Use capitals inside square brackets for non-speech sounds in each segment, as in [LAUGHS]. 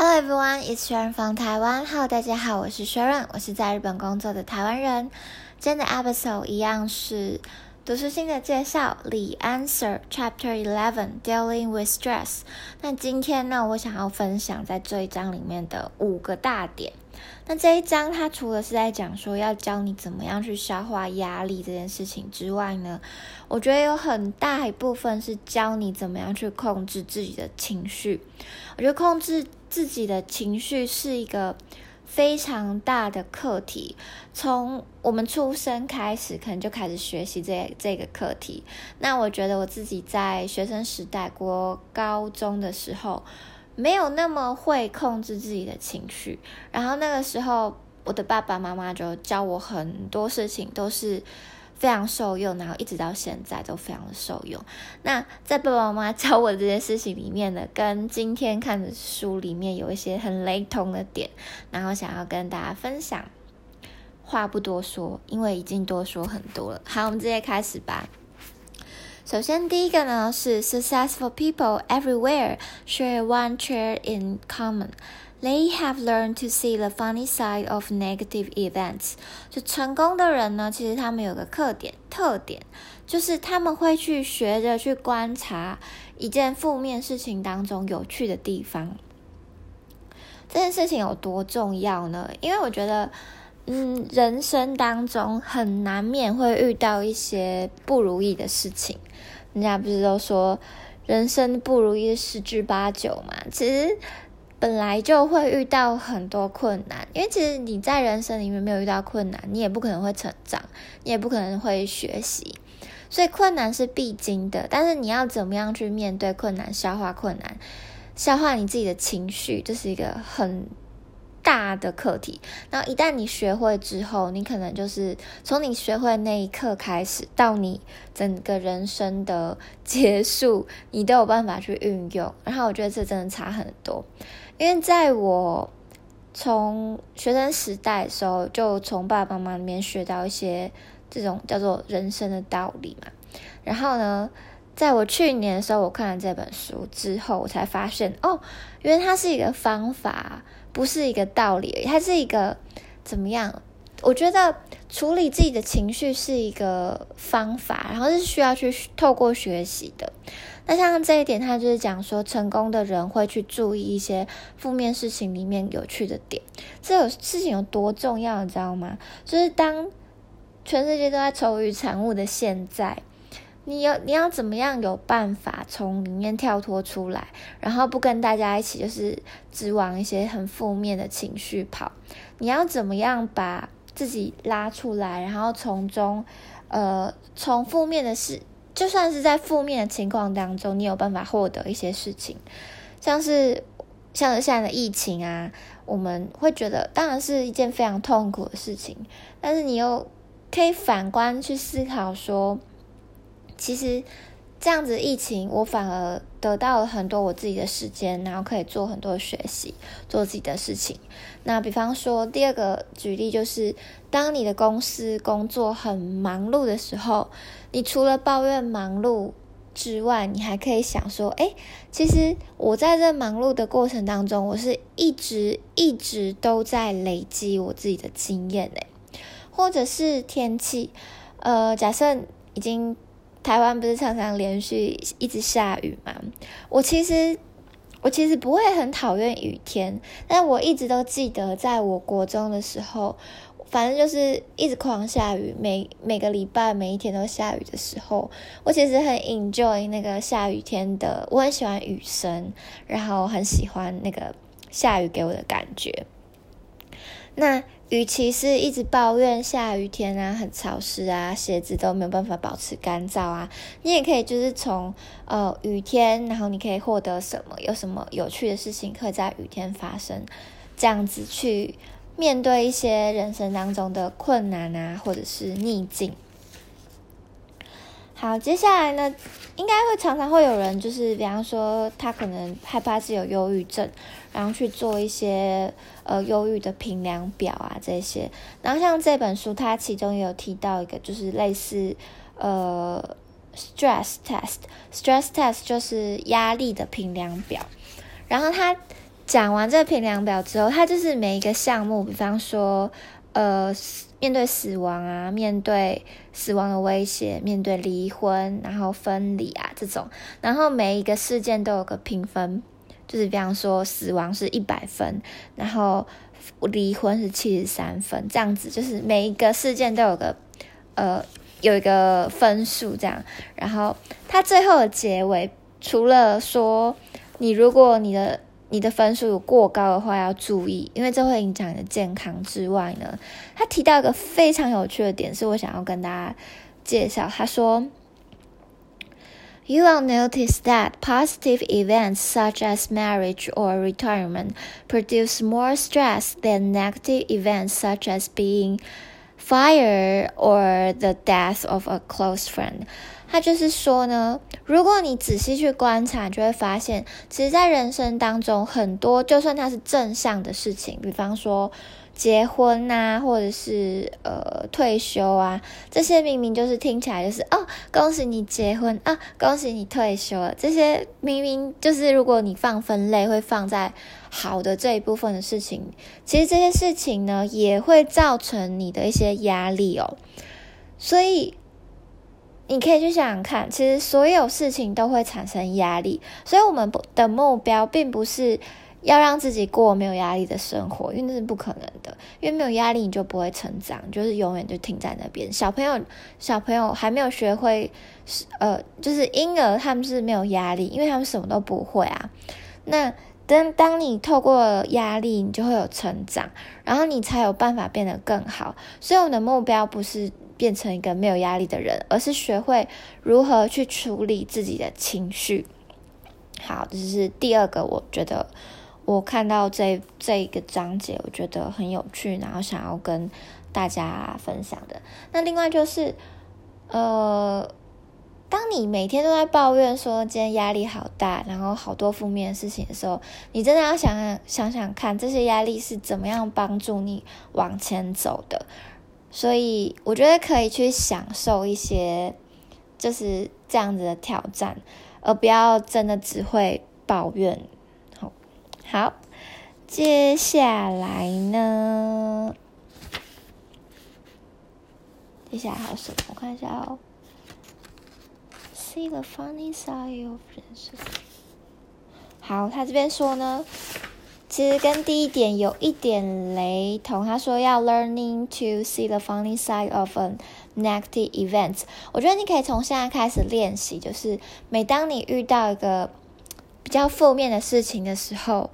Hello everyone, it's Sharon from Taiwan. Hello，大家好，我是 Sharon，我是在日本工作的台湾人。今天的 episode 一样是读书心的介绍，The Answer Chapter Eleven Dealing with Stress。那今天呢，我想要分享在这一章里面的五个大点。那这一章它除了是在讲说要教你怎么样去消化压力这件事情之外呢，我觉得有很大一部分是教你怎么样去控制自己的情绪。我觉得控制自己的情绪是一个非常大的课题，从我们出生开始，可能就开始学习这这个课题。那我觉得我自己在学生时代，国高中的时候。没有那么会控制自己的情绪，然后那个时候我的爸爸妈妈就教我很多事情，都是非常受用，然后一直到现在都非常的受用。那在爸爸妈妈教我这件事情里面呢，跟今天看的书里面有一些很雷同的点，然后想要跟大家分享。话不多说，因为已经多说很多了。好，我们直接开始吧。首先，第一个呢是 successful people everywhere share one trait in common. They have learned to see the funny side of negative events. 就成功的人呢，其实他们有个特点，特点就是他们会去学着去观察一件负面事情当中有趣的地方。这件事情有多重要呢？因为我觉得，嗯，人生当中很难免会遇到一些不如意的事情。人家不是都说人生不如意十之八九嘛？其实本来就会遇到很多困难，因为其实你在人生里面没有遇到困难，你也不可能会成长，你也不可能会学习，所以困难是必经的。但是你要怎么样去面对困难、消化困难、消化你自己的情绪，这是一个很。大的课题，然后一旦你学会之后，你可能就是从你学会那一刻开始，到你整个人生的结束，你都有办法去运用。然后我觉得这真的差很多，因为在我从学生时代的时候，就从爸爸妈妈里面学到一些这种叫做人生的道理嘛。然后呢，在我去年的时候，我看了这本书之后，我才发现哦，原来它是一个方法。不是一个道理，它是一个怎么样？我觉得处理自己的情绪是一个方法，然后是需要去透过学习的。那像这一点，他就是讲说，成功的人会去注意一些负面事情里面有趣的点。这有事情有多重要，你知道吗？就是当全世界都在愁云惨雾的现在。你要你要怎么样有办法从里面跳脱出来，然后不跟大家一起就是只往一些很负面的情绪跑？你要怎么样把自己拉出来，然后从中，呃，从负面的事，就算是在负面的情况当中，你有办法获得一些事情，像是像现在的疫情啊，我们会觉得当然是一件非常痛苦的事情，但是你又可以反观去思考说。其实这样子疫情，我反而得到了很多我自己的时间，然后可以做很多学习，做自己的事情。那比方说，第二个举例就是，当你的公司工作很忙碌的时候，你除了抱怨忙碌之外，你还可以想说：哎，其实我在这忙碌的过程当中，我是一直一直都在累积我自己的经验诶，或者是天气，呃，假设已经。台湾不是常常连续一直下雨嘛？我其实我其实不会很讨厌雨天，但我一直都记得，在我国中的时候，反正就是一直狂下雨，每每个礼拜每一天都下雨的时候，我其实很 enjoy 那个下雨天的，我很喜欢雨声，然后很喜欢那个下雨给我的感觉。那与其是一直抱怨下雨天啊，很潮湿啊，鞋子都没有办法保持干燥啊，你也可以就是从呃雨天，然后你可以获得什么，有什么有趣的事情可以在雨天发生，这样子去面对一些人生当中的困难啊，或者是逆境。好，接下来呢，应该会常常会有人，就是比方说他可能害怕是有忧郁症，然后去做一些呃忧郁的评量表啊这些。然后像这本书，它其中也有提到一个，就是类似呃 stress test，stress test 就是压力的评量表。然后它讲完这个评量表之后，它就是每一个项目，比方说，呃，面对死亡啊，面对死亡的威胁，面对离婚，然后分离啊这种，然后每一个事件都有个评分，就是比方说死亡是一百分，然后离婚是七十三分，这样子，就是每一个事件都有个呃有一个分数这样，然后它最后的结尾，除了说你如果你的你的分数有过高的话，要注意，因为这会影响你的健康。之外呢，他提到一个非常有趣的点，是我想要跟大家介绍。他说：“You will notice that positive events such as marriage or retirement produce more stress than negative events such as being fired or the death of a close friend.” 他就是说呢，如果你仔细去观察，就会发现，其实，在人生当中，很多就算它是正向的事情，比方说结婚呐，或者是呃退休啊，这些明明就是听起来就是哦，恭喜你结婚啊，恭喜你退休了，这些明明就是如果你放分类，会放在好的这一部分的事情，其实这些事情呢，也会造成你的一些压力哦，所以。你可以去想想看，其实所有事情都会产生压力，所以我们的目标并不是要让自己过没有压力的生活，因为那是不可能的。因为没有压力，你就不会成长，就是永远就停在那边。小朋友，小朋友还没有学会，呃，就是婴儿他们是没有压力，因为他们什么都不会啊。那当当你透过压力，你就会有成长，然后你才有办法变得更好。所以我们的目标不是。变成一个没有压力的人，而是学会如何去处理自己的情绪。好，这是第二个，我觉得我看到这这一个章节，我觉得很有趣，然后想要跟大家分享的。那另外就是，呃，当你每天都在抱怨说今天压力好大，然后好多负面事情的时候，你真的要想想想想看，这些压力是怎么样帮助你往前走的。所以我觉得可以去享受一些就是这样子的挑战，而不要真的只会抱怨。好，好，接下来呢？接下来还有什么？我看一下哦。See the funny side of 人生。好，他这边说呢。其实跟第一点有一点雷同。他说要 learning to see the funny side of a negative event。我觉得你可以从现在开始练习，就是每当你遇到一个比较负面的事情的时候，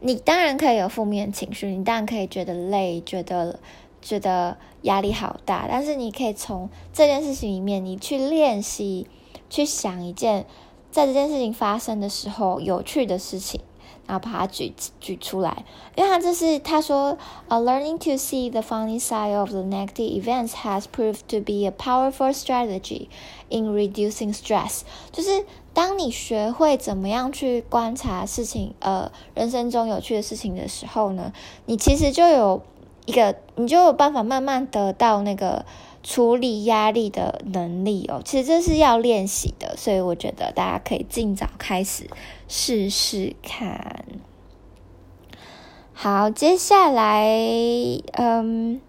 你当然可以有负面情绪，你当然可以觉得累，觉得觉得压力好大。但是你可以从这件事情里面，你去练习，去想一件在这件事情发生的时候有趣的事情。然后把它举举出来，因为他这是他说，呃，learning to see the funny side of the negative events has proved to be a powerful strategy in reducing stress。就是当你学会怎么样去观察事情，呃，人生中有趣的事情的时候呢，你其实就有一个，你就有办法慢慢得到那个。处理压力的能力哦，其实这是要练习的，所以我觉得大家可以尽早开始试试看。好，接下来，嗯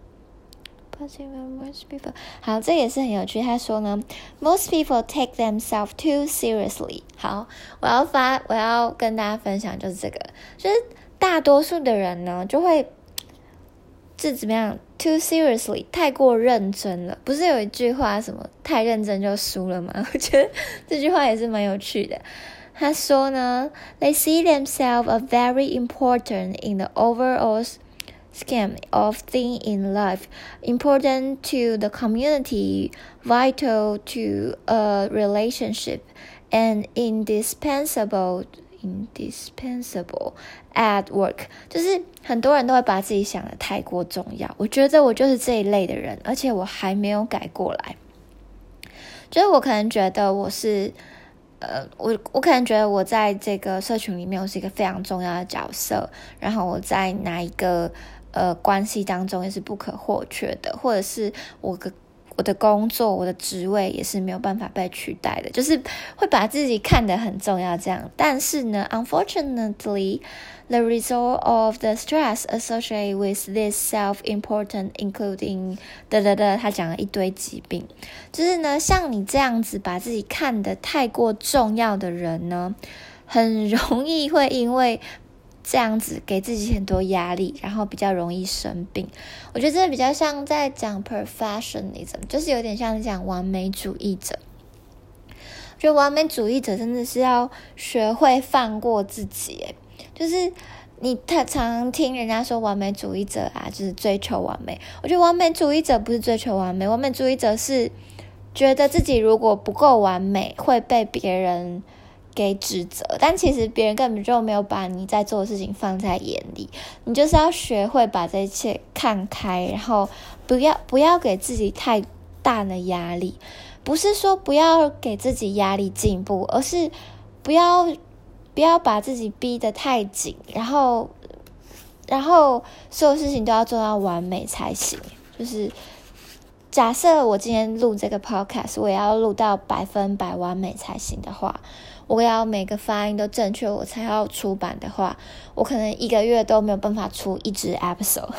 ，most people，好，这也是很有趣。他说呢，most people take themselves too seriously。好，我要发，我要跟大家分享就是这个，就是大多数的人呢，就会。是怎么样？Too seriously，太过认真了。不是有一句话什么“太认真就输了”吗？我觉得这句话也是蛮有趣的。他说呢，They [LAUGHS] see themselves a very important in the overall scheme of things in life, important to the community, vital to a relationship, and indispensable. indispensable at work，就是很多人都会把自己想的太过重要。我觉得我就是这一类的人，而且我还没有改过来。就是我可能觉得我是，呃，我我可能觉得我在这个社群里面我是一个非常重要的角色，然后我在哪一个呃关系当中也是不可或缺的，或者是我个。我的工作、我的职位也是没有办法被取代的，就是会把自己看得很重要这样。但是呢，unfortunately。The result of the stress associated with this self-important, including 的的的，他讲了一堆疾病，就是呢，像你这样子把自己看得太过重要的人呢，很容易会因为这样子给自己很多压力，然后比较容易生病。我觉得这比较像在讲 perfectionism，就是有点像讲完美主义者。我觉得完美主义者真的是要学会放过自己，就是你太常听人家说完美主义者啊，就是追求完美。我觉得完美主义者不是追求完美，完美主义者是觉得自己如果不够完美会被别人给指责，但其实别人根本就没有把你在做的事情放在眼里。你就是要学会把这一切看开，然后不要不要给自己太大的压力。不是说不要给自己压力进步，而是不要。不要把自己逼得太紧，然后，然后所有事情都要做到完美才行。就是假设我今天录这个 podcast，我也要录到百分百完美才行的话，我要每个发音都正确，我才要出版的话，我可能一个月都没有办法出一支 episode。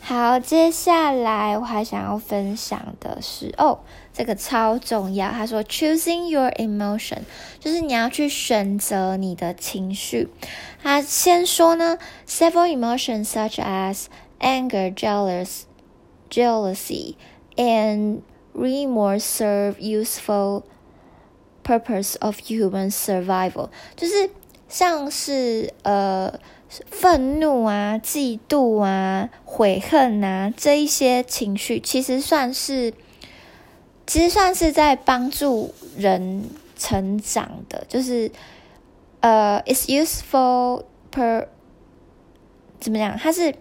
好，接下来我还想要分享的是，哦，这个超重要。他说，choosing your emotion，就是你要去选择你的情绪。他先说呢，several emotions such as anger, jealous, jealousy, and remorse serve useful purpose of human survival，就是像是呃。愤怒啊、嫉妒啊、悔恨啊，这一些情绪其实算是，其实算是在帮助人成长的。就是呃，it's useful per 怎么讲？它是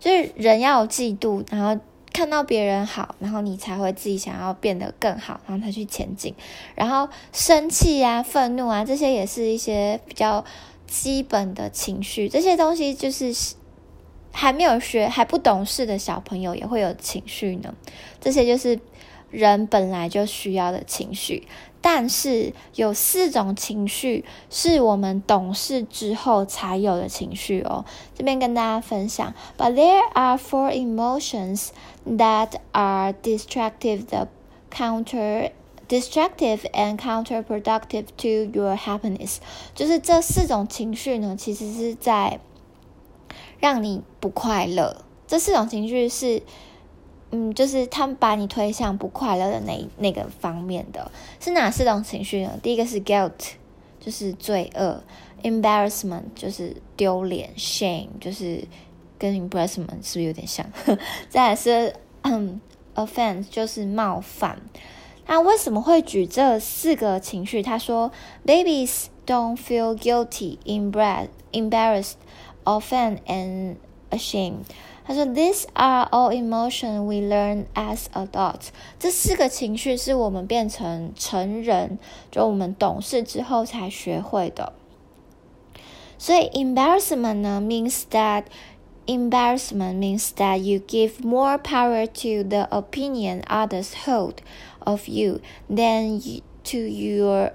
就是人要有嫉妒，然后看到别人好，然后你才会自己想要变得更好，然后才去前进。然后生气啊、愤怒啊，这些也是一些比较。基本的情绪，这些东西就是还没有学、还不懂事的小朋友也会有情绪呢。这些就是人本来就需要的情绪，但是有四种情绪是我们懂事之后才有的情绪哦。这边跟大家分享，But there are four emotions that are destructive, the counter. Destructive and counterproductive to your happiness，就是这四种情绪呢，其实是在让你不快乐。这四种情绪是，嗯，就是他们把你推向不快乐的那那个方面的，是哪四种情绪呢？第一个是 guilt，就是罪恶；embarrassment，就是丢脸；shame，就是跟 embarrassment 是不是有点像？再来是嗯，offense，就是冒犯。那为什么会举这四个情绪？他说：“Babies don't feel guilty, embarrassed, offended, and ashamed。”他说：“These are all emotions we learn as adults。”这四个情绪是我们变成成人，就我们懂事之后才学会的。所以，embarrassment 呢，means that embarrassment means that you give more power to the opinion others hold。of you than to your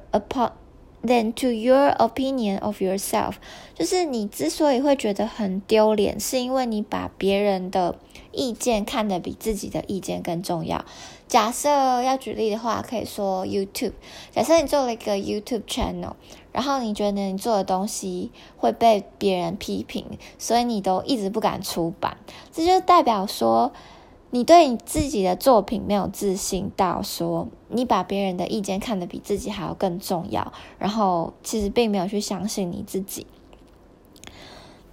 than to your opinion of yourself，就是你之所以会觉得很丢脸，是因为你把别人的意见看得比自己的意见更重要。假设要举例的话，可以说 YouTube。假设你做了一个 YouTube channel，然后你觉得你做的东西会被别人批评，所以你都一直不敢出版，这就代表说。你对你自己的作品没有自信到说，你把别人的意见看得比自己还要更重要，然后其实并没有去相信你自己。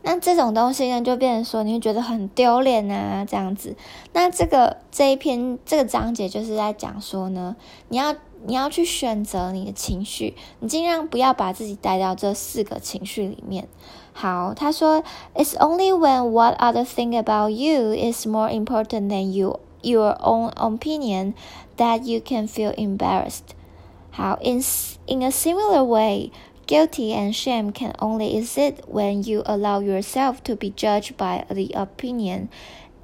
那这种东西呢，就变成说你会觉得很丢脸啊，这样子。那这个这一篇这个章节就是在讲说呢，你要你要去选择你的情绪，你尽量不要把自己带到这四个情绪里面。好，他说，It's only when what others think about you is more important than you your own opinion that you can feel embarrassed. 好，in in a similar way, guilty and shame can only exist when you allow yourself to be judged by the opinion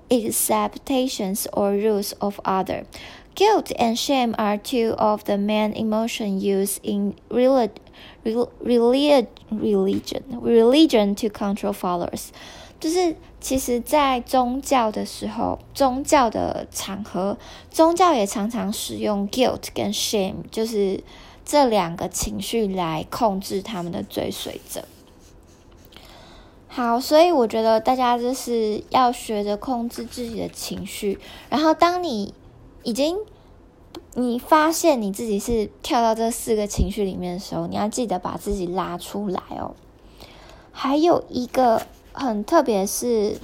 expectations or rules of other. Guilt and shame are two of the main emotions used in religion, religion, religion to control followers. 就是其实，在宗教的时候，宗教的场合，宗教也常常使用 guilt 跟 shame，就是这两个情绪来控制他们的追随者。好，所以我觉得大家就是要学着控制自己的情绪。然后，当你已经你发现你自己是跳到这四个情绪里面的时候，你要记得把自己拉出来哦。还有一个很特别是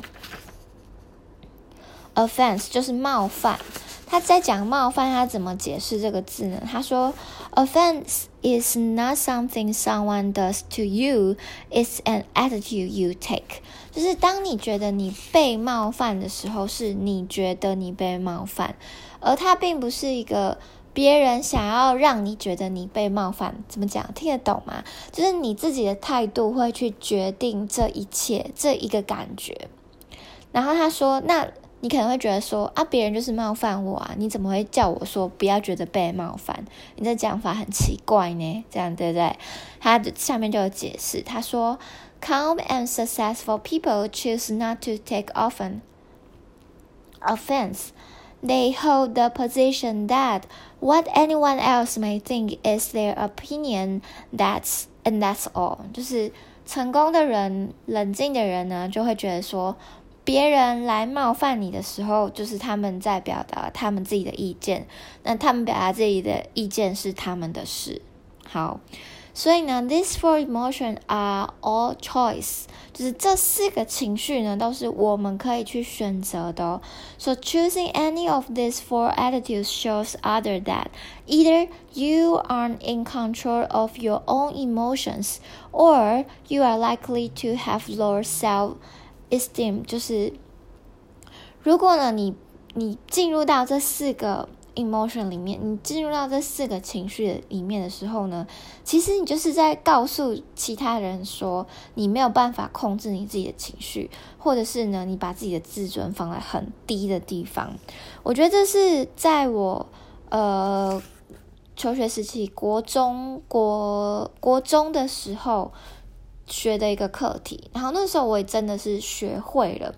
offense，就是冒犯。他在讲冒犯，他怎么解释这个字呢？他说，offense is not something someone does to you, it's an attitude you take。就是当你觉得你被冒犯的时候，是你觉得你被冒犯，而它并不是一个别人想要让你觉得你被冒犯。怎么讲？听得懂吗？就是你自己的态度会去决定这一切，这一个感觉。然后他说，那。你可能会觉得说啊，别人就是冒犯我啊，你怎么会叫我说不要觉得被冒犯？你这讲法很奇怪呢，这样对不对？他下面就有解释，他说 ，calm and successful people choose not to take often offense. They hold the position that what anyone else may think is their opinion. That's and that's all. 就是成功的人、冷静的人呢，就会觉得说。别人来冒犯你的时候，就是他们在表达他们自己的意见。那他们表达自己的意见是他们的事。好， 所以呢，these four emotions are all choice，就是这四个情绪呢，都是我们可以去选择的。So choosing any of these four attitudes shows other that either you aren't in control of your own emotions, or you are likely to have lower self. esteem 就是，如果呢，你你进入到这四个 emotion 里面，你进入到这四个情绪里面的时候呢，其实你就是在告诉其他人说，你没有办法控制你自己的情绪，或者是呢，你把自己的自尊放在很低的地方。我觉得这是在我呃求学时期，国中国国中的时候。学的一个课题，然后那时候我也真的是学会了，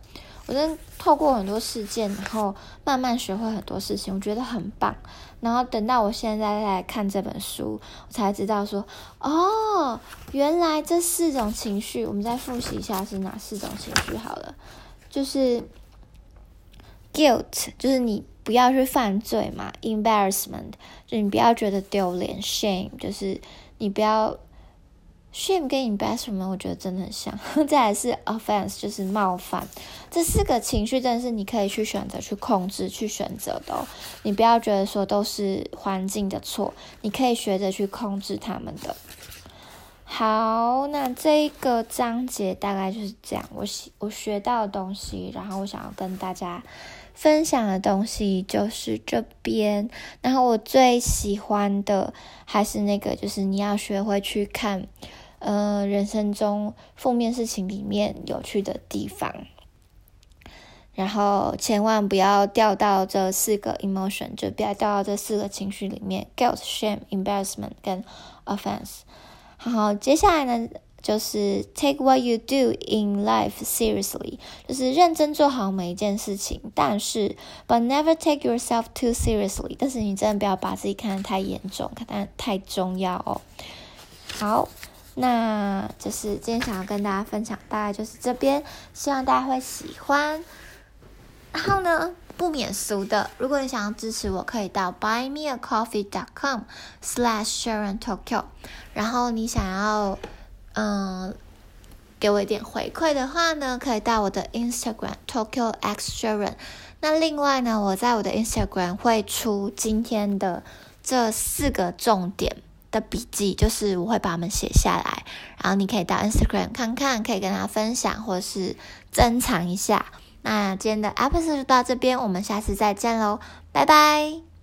我真透过很多事件，然后慢慢学会很多事情，我觉得很棒。然后等到我现在在看这本书，我才知道说，哦，原来这四种情绪，我们再复习一下是哪四种情绪好了，就是 guilt，就是你不要去犯罪嘛；embarrassment，就你不要觉得丢脸；shame，就是你不要。Shame 跟 embarrassment 我觉得真的很像，[LAUGHS] 再来是 offense 就是冒犯，这四个情绪真的是你可以去选择去控制去选择的哦，你不要觉得说都是环境的错，你可以学着去控制他们的。好，那这一个章节大概就是这样，我学我学到的东西，然后我想要跟大家分享的东西就是这边，然后我最喜欢的还是那个，就是你要学会去看。呃，人生中负面事情里面有趣的地方，然后千万不要掉到这四个 emotion，就不要掉到这四个情绪里面：guilt、shame、embarrassment 跟 offense。好，接下来呢，就是 take what you do in life seriously，就是认真做好每一件事情，但是 but never take yourself too seriously，但是你真的不要把自己看得太严重，看得太重要哦。好。那就是今天想要跟大家分享，大概就是这边，希望大家会喜欢。然后呢，不免俗的，如果你想要支持我，可以到 buymeacoffee.com/slash/sharon_tokyo。然后你想要嗯给我一点回馈的话呢，可以到我的 Instagram Tokyo X Sharon。那另外呢，我在我的 Instagram 会出今天的这四个重点。的笔记就是我会把它们写下来，然后你可以到 Instagram 看看，可以跟他分享或是珍藏一下。那今天的 episode 就到这边，我们下次再见喽，拜拜。